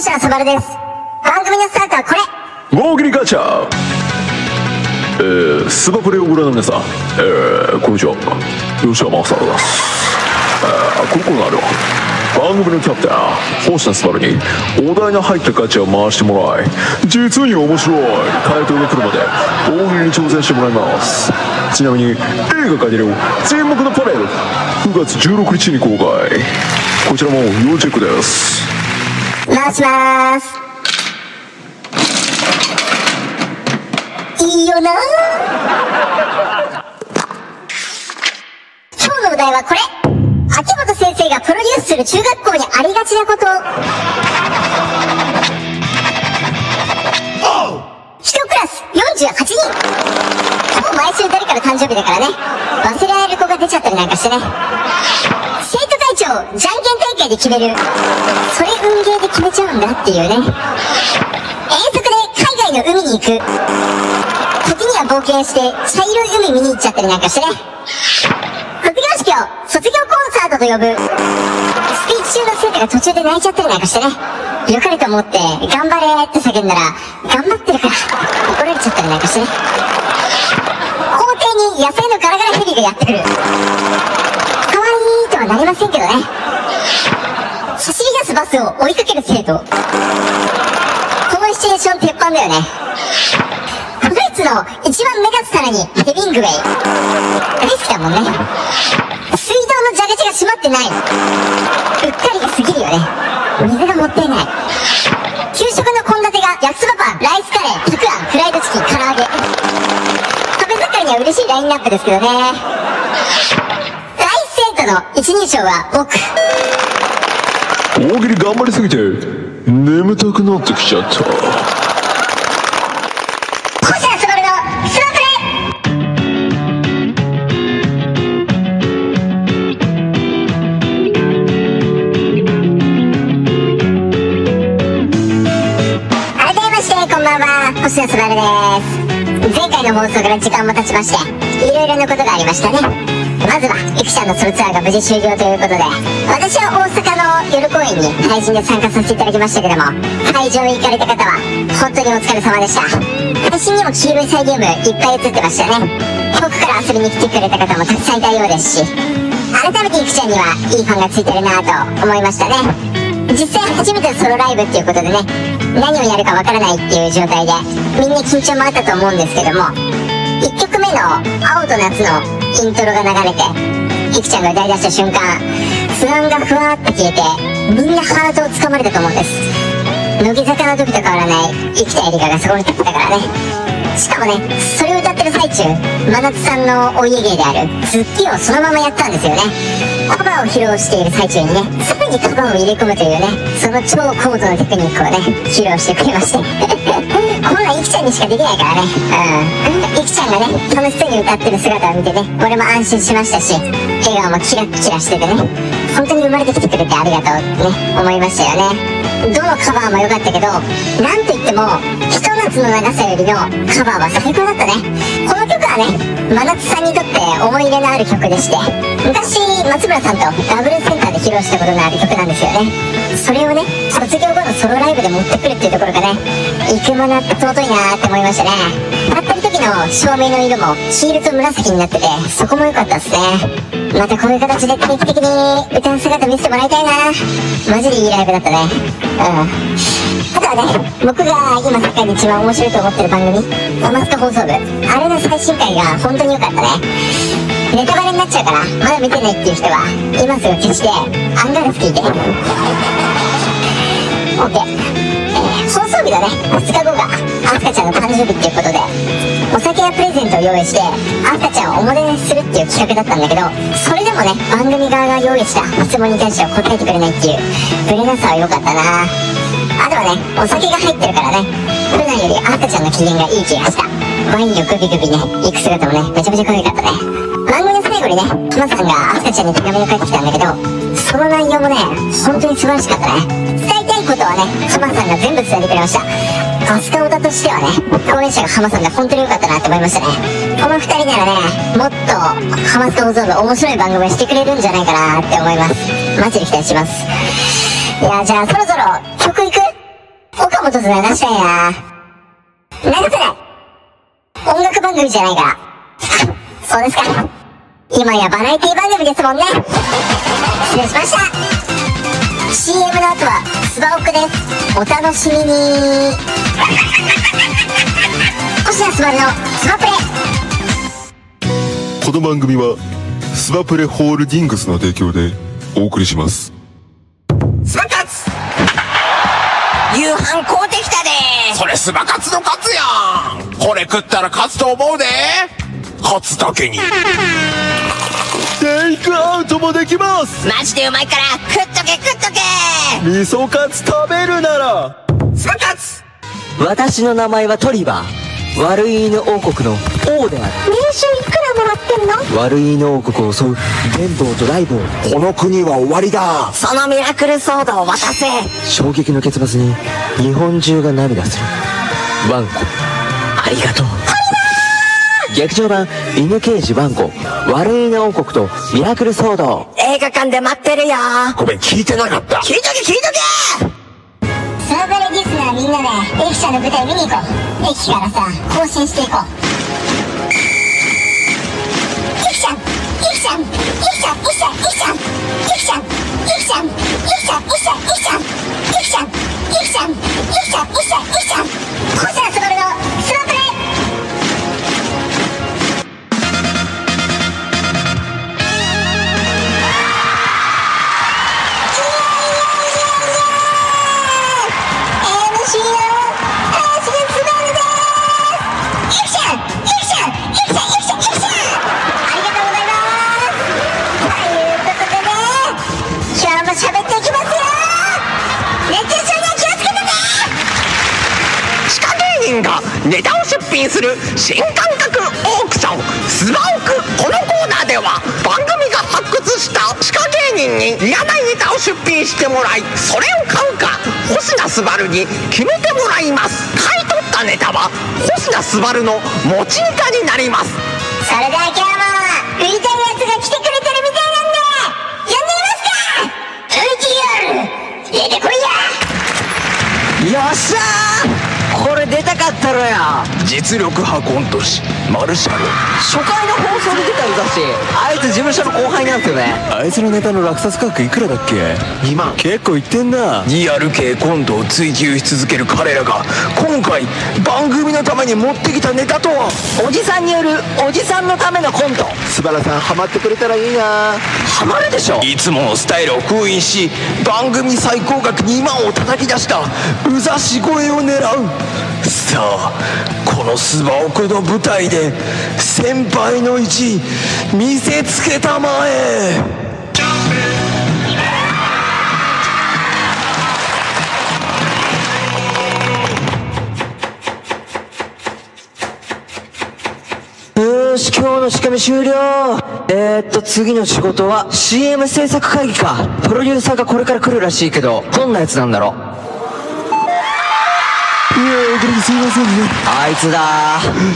星あそばるです。番組のスタートはこれ。大喜利ガチャえー、スバプレをご覧の皆さん、えー、こんにちは。吉山正です、えー、このコーナーでは番組のキャプテン星野スバルにお題の入ったガチャを回してもらい実に面白い回答が来るまで大喜利に挑戦してもらいます。ちなみに映画化での沈黙のパレード9月16日に公開。こちらも要チェックです。回しまーす。いいよな今日のお題はこれ秋元先生がプロデュースする中学校にありがちなこと。一クラス48人ほぼ毎週誰かの誕生日だからね。忘れられる子が出ちゃったりなんかしてね。じゃんけん大会で決める。それ運ゲーで決めちゃうんだっていうね。遠足で海外の海に行く。時には冒険して、茶色い海見に行っちゃったりなんかしてね。卒業式を卒業コンサートと呼ぶ。スピーチ中の生徒が途中で泣いちゃったりなんかしてね。良かれと思って、頑張れって叫んだら、頑張ってるから、怒られちゃったりなんかしてね。校庭に野生のガラガラヘビがやってくる。りませんけどね。走り出すバスを追いかける生徒。このシチュエーション鉄板だよね。フルーツの一番目立つ皿にヘビングウェイ。大好きだもんね。水道の蛇口が閉まってない。うっかりが過ぎるよね。水がもったいない。給食の献立が焼きそばパン、ライスカレー、たくあん、フライドチキン、唐揚げ。食べ盛りには嬉しいラインナップですけどね。の一人称は僕。大喜利頑張りすぎて眠たくなってきちゃった。星野すばるのスマブレ改めましてこんばんは。星野すばるです。前回の放送から時間も経ちましていろいろなことがありましたねまずはイクちゃんのソロツアーが無事終了ということで私は大阪の夜公演に配信で参加させていただきましたけども会場へ行かれた方は本当にお疲れ様でした。配信にも黄色いサイリウムいっぱい映ってましたね。遠くから遊びに来てくれた方もたくさんいたようですし改めてイクちゃんにはいいファンがついてるなと思いましたね。実際初めてのソロライブっていうことでね何をやるかわからないっていう状態でみんな緊張もあったと思うんですけども1曲目の「青と夏」のイントロが流れてひくちゃんが歌い出した瞬間不安がふわーっと消えてみんなハートをつかまれたと思うんです。乃木坂の時と変わらない生きたエリカがそこに立ってたからね。しかもねそれを歌ってる最中真夏さんのお家芸である「ズッキ」をそのままやったんですよね。カバーを披露している最中にねさらにカバーを入れ込むというねその超高度なテクニックをね披露してくれまして。こんなんイキちゃんにしかできないからね。うん。イキちゃんがね楽しそうに歌ってる姿を見てね俺も安心しましたし笑顔もキラッキラしててね。本当に生まれてきてくれてありがとうってね思いましたよね。どのカバーも良かったけどなんといってもひと夏の長さよりのカバーは最高だったね。この曲はね真夏さんにとって思い入れのある曲でして昔松村さんとダブルセンターで披露したことのある曲なんですよね。それをね卒業後のソロライブで持ってくるっていうところがね行くものって尊いなって思いましたね。歌ってる時の照明の色も黄色と紫になっててそこも良かったっすね。またこういう形で定期的に歌う姿見せてもらいたいな。マジでいいライブだったね。うん。あとはね僕が今世界で一番面白いと思ってる番組「ハマスカ放送部」あれの最新回が本当に良かったね。ネタバレになっちゃうからまだ見てないっていう人は今すぐ消してアンガールズ聞いて。OK えー放送日のね2日後がアスカちゃんの誕生日っていうことでお酒やプレゼントを用意してアスカちゃんをおもてなしするっていう企画だったんだけどそれでもね番組側が用意した質問に対しては答えてくれないっていうブレなさは良かったな。あとはねお酒が入ってるからね普段よりアスカちゃんの機嫌がいい気がした。ワインをグビグビね行く姿もねめちゃめちゃ可愛かったね。番組の最後にねハマさんがアスカちゃんに手紙を書いてきたんだけどその内容もね本当に素晴らしかったね。伝えたいことはね、浜さんが全部伝えてくれました。明日オタとしてはね、高齢者が浜さんが本当に良かったなって思いましたね。この2人ならね、もっと浜ストーンが面白い番組をしてくれるんじゃないかなって思います。マジで期待します。いや、じゃあそろそろ曲いく？岡本と流したいな流せない音楽番組じゃないから。そうですか。今やバラエティ番組ですもんね。失礼しました。CM の後はお楽しみに。星野すばるのスマプレ。この番組はスマプレホールディングスの提供でお送りします。スマカツ。夕飯買うてきたで。それスマカツのカツやん。これ食ったら勝つと思うで。勝つだけに。テイクアウトもできます。マジでうまいから食っとけ食っとけ。味噌カツ食べるなら。サカツ。私の名前はトリバー。悪い犬王国の王である。年収いくらもらってんの？悪い犬王国を襲う電棒とライブこの国は終わりだ。そのミラクルソードを渡せ。衝撃の結末に日本中が涙する。ワンコ。ありがとう。劇場版犬刑事ワンコ悪いな王国とミラクル騒動。映画館で待ってるよ。ごめん聞いてなかった。聞いとけ聞いとけ。サーバルリスみんなで駅舎の舞台見に行こう。駅からさ更新していこう駅舎駅舎駅舎駅舎駅舎駅舎駅舎駅舎駅舎駅舎駅舎駅舎駅舎する新感覚オークションスバオクこのコーナーでは番組が発掘した地下芸人にいらないネタを出品してもらいそれを買うか星名昴に決めてもらいます。買い取ったネタは星名昴の持ちネタになります。それでは今日も売りたいやつが来てくれてるみたいなんで呼んでみますか。VTR 出てこいやよっしゃーかったろや。実力派コント師マルシャル初回の放送で出たうざし。あいつ事務所の後輩なんですよね。あいつのネタの落札価格いくらだっけ？2万。結構いってんな。リアル系コントを追求し続ける彼らが今回番組のために持ってきたネタとは？おじさんによるおじさんのためのコント。スバラさんハマってくれたらいいな。ハマるでしょ。いつものスタイルを封印し番組最高額2万を叩き出したうざし声を狙うさあこのスバオクの舞台で先輩の意地見せつけたまえ。よし今日の仕組み終了。えー、っと次の仕事は CM 制作会議か。プロデューサーがこれから来るらしいけどどんなやつなんだろう？や遅れてすいませんね。あいつだ。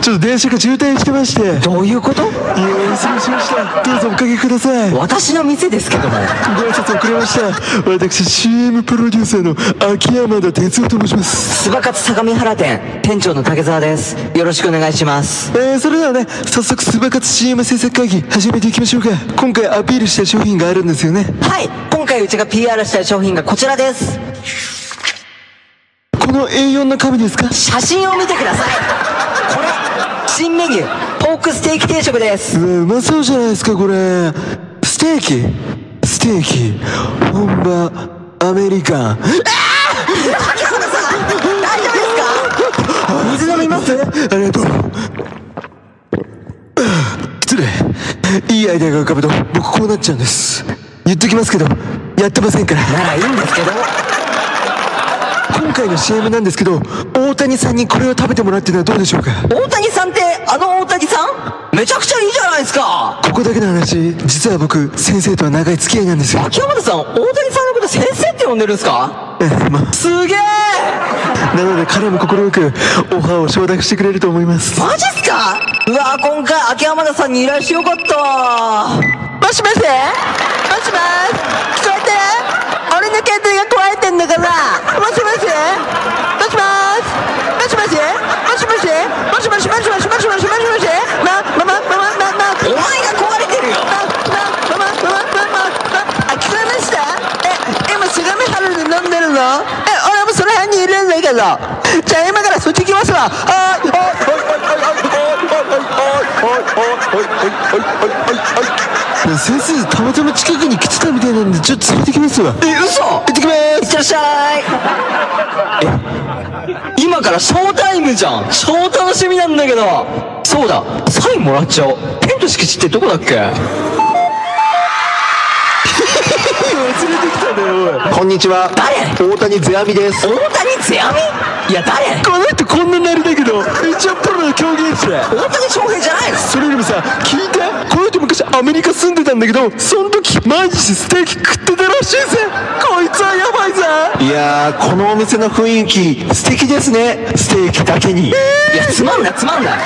ちょっと電車が渋滞してまして。いやどういうこと？失礼しました。どうぞおかけください。私の店ですけども。ご挨拶遅れました。私 CM プロデューサーの秋山田哲夫と申します。スバカツ相模原店店長の竹澤です。よろしくお願いします。えー、それではね早速スバ活 CM 制作会議始めていきましょうか。今回アピールした商品があるんですよね。はい。今回うちが PR したい商品がこちらですこの A4 の紙ですか？写真を見てください。これ新メニュー。ポークステーキ定食です。うまそうじゃないですかこれ。ステーキ？ステーキ。本場アメリカ。ン大丈夫ですか？水飲みます？ありがとう。失礼。いいアイデアが浮かぶと僕こうなっちゃうんです。言っときますけどやってませんから。ならいいんですけど今回の CM なんですけど大谷さんにこれを食べてもらうっていうのはどうでしょうか？大谷さんってあの大谷さん？めちゃくちゃいいじゃないですか。ここだけの話実は僕先生とは長い付き合いなんですよ。秋山田さん大谷さんのこと先生って呼んでるんですか？ええまあ。すげえ！なので彼も快くオファーを承諾してくれると思います。マジっすか？うわ今回秋山田さんに依頼してよかった。もしもし？もしもし？聞こえてる？俺の携帯が壊れてんじゃあ今からそっち行きますわ。はいはいはいはい先生たまたま近くに来てたみたいなんでちょっと連れてきますわ。え嘘。行ってきます。いってらっしゃいえ今からショータイムじゃん。超楽しみなんだけど。そうだ。サインもらっちゃおう。天と敷地ってどこだっけ？こんにちは。誰？大谷世阿弥です。大谷ゼアミいや誰？この人こんななりだけど一応プロの競技者。大谷翔平じゃないの？それよりもさ聞いて。この人昔アメリカ住んでたんだけどその時毎日ステーキ食ってたらしいぜ。こいつはやばいぜ。いやーこのお店の雰囲気素敵ですね。ステーキだけに、いやつまんないつまんない。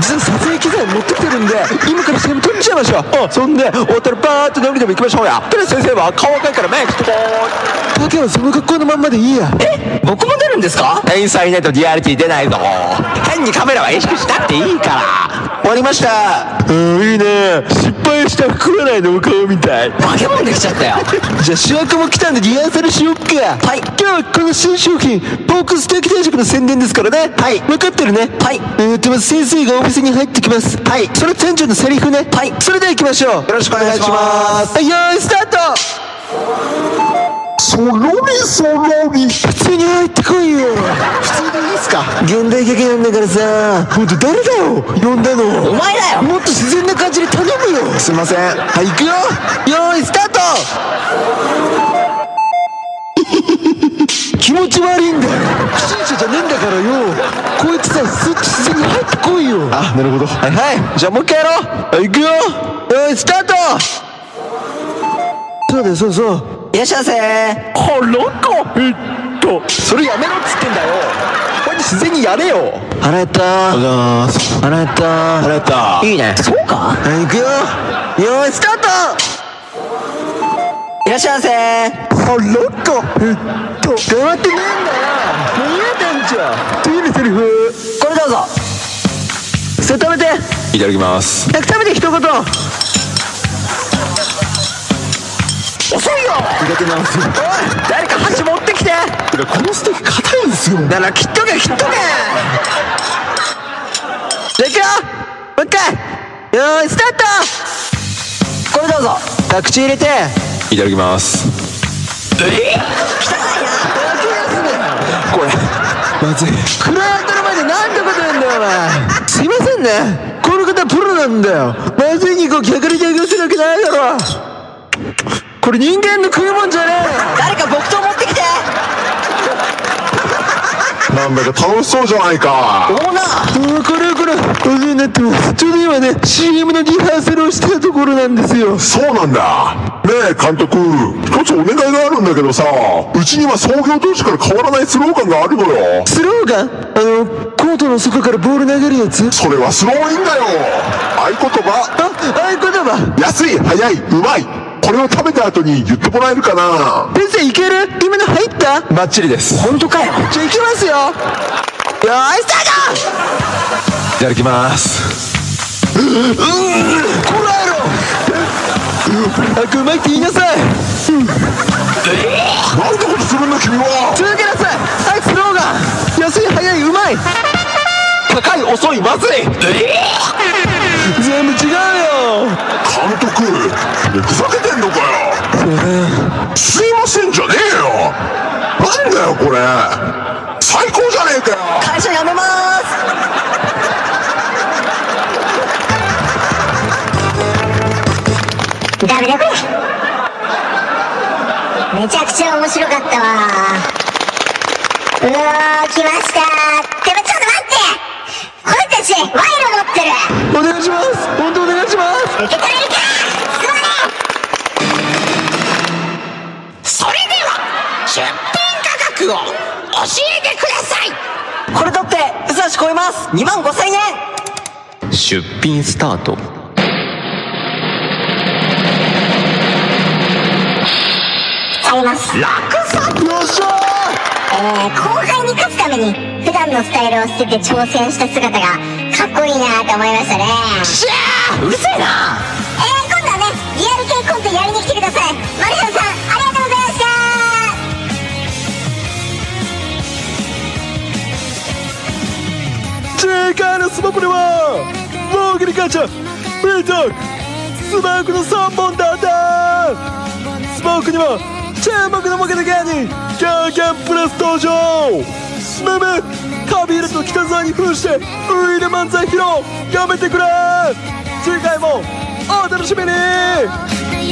実は撮影機材持ってきてるんで今から CM 撮っちゃいましょう。あ。そんで終わったらバーッと飲みでも行きましょうや。とりあえず先生は顔赤いからメイクしてこーいだけはその格好のまんまでいいや。え？僕も出るんですか？店員さんいないとリアリティ出ないぞ。変にカメラは意識しなくていいから終わりました。うんいいね。失敗した食わないのお顔みたい。化け物できちゃったよ。じゃあ主役も来たんでリハーサルしよっか。はい。今日はこの新商品ポークステーキ定食の宣伝ですからね。はい。分かってるね。はい。えーとまず先生がオフィスに入ってきます。はい。それ店長のセリフね。はい。それでは行きましょう。よろしくお願いします。はいよーいスタートそろりそろり普通に入ってこいよ。普通でいいですか？現代劇なんだからさ。ほんと誰だよ呼んだの。お前だよ。もっと自然な感じで頼むよ。すいません。はい行くよ。よーいスタート。気持ち悪いんだよ。不審者じゃねえんだからよ。こいつさスッと自然に入ってこいよ。あなるほど。はいはい。じゃあもう一回やろう。はい行くよ。よーいスタート。そうだよそうそういらっしゃいませ。ほらかえっとそれやめろっつってんだよ。こうやって自然にやれよ。腹減った。腹減った。腹減った。いいね。そうか。はい行くよ。よーいスタート。いらっしゃいませ。腹かえっと変わってねえんだよ。何やってんじゃ。ん次のセリフこれどうぞ。それ食べて。いただきます。早く食べて一言苦手なんです。おい誰か箸持って。きて。このステーキ硬いんですよなら切っとけ切っとけじゃあいくよもう一回よーいスタートこれどうぞさあ口入れて。いただきますこれまずいクライアントの前でなんて。こと言うんだよお前すいませんねこの方プロなんだよまずい肉を逆に提供するわけないだろこれ人間の食うもんじゃねえ。誰か木刀持ってきて。なんだか楽しそうじゃないか。オーナーこれこれお世話になってます。ちょうど今ね CM のリハーサルをしてたところなんですよ。そうなんだ。ねえ監督。一つお願いがあるんだけどさうちには創業当時から変わらないスローガンがあるのよ。スローガン？あのコートの底からボール投げるやつ？それはスローインだよ。合言葉。あ合言葉。安い早いうまいこれを食べた後に言ってもらえるかな？先生いける？今の入った？バッチリです。本当かよ。じゃあいきますよ。よーいスターいただきます。トこらえろ！早くうまいって言いなさい。なんてことするんだ君は。続けなさい。はいスローガン。安い早いうまい。高い遅いまずい全部違うよ。監督ふざけてんのかよ。すいませんじゃねえよ。なんだよこれ。最高じゃねえかよ。会社辞めます。ダメだこれ。めちゃくちゃ面白かったわ。うわー来ました。でもちょっと待って。俺たち賄賂持ってるお願いします本当お願いします受け取れそれでは出品価格を教えてください。これ取ってうさし超えます。2万5千円。出品スタート。ちゃいます。よっしゃえー、後輩に勝つために普段のスタイルを捨てて挑戦した姿がかっこいいなと思いましたね。しゃーうるせえな。えー、今度はねリアル系コントやりに来てください。丸山さんありがとうございました。次回のスマホではモーグリガチャフリートークスマークの3本だった。スマークには注目のモケの芸人キャーキャンプレス登場。ムムカビールと北沢に扮してウイル漫才披露やめてくれ!次回もお楽しみに!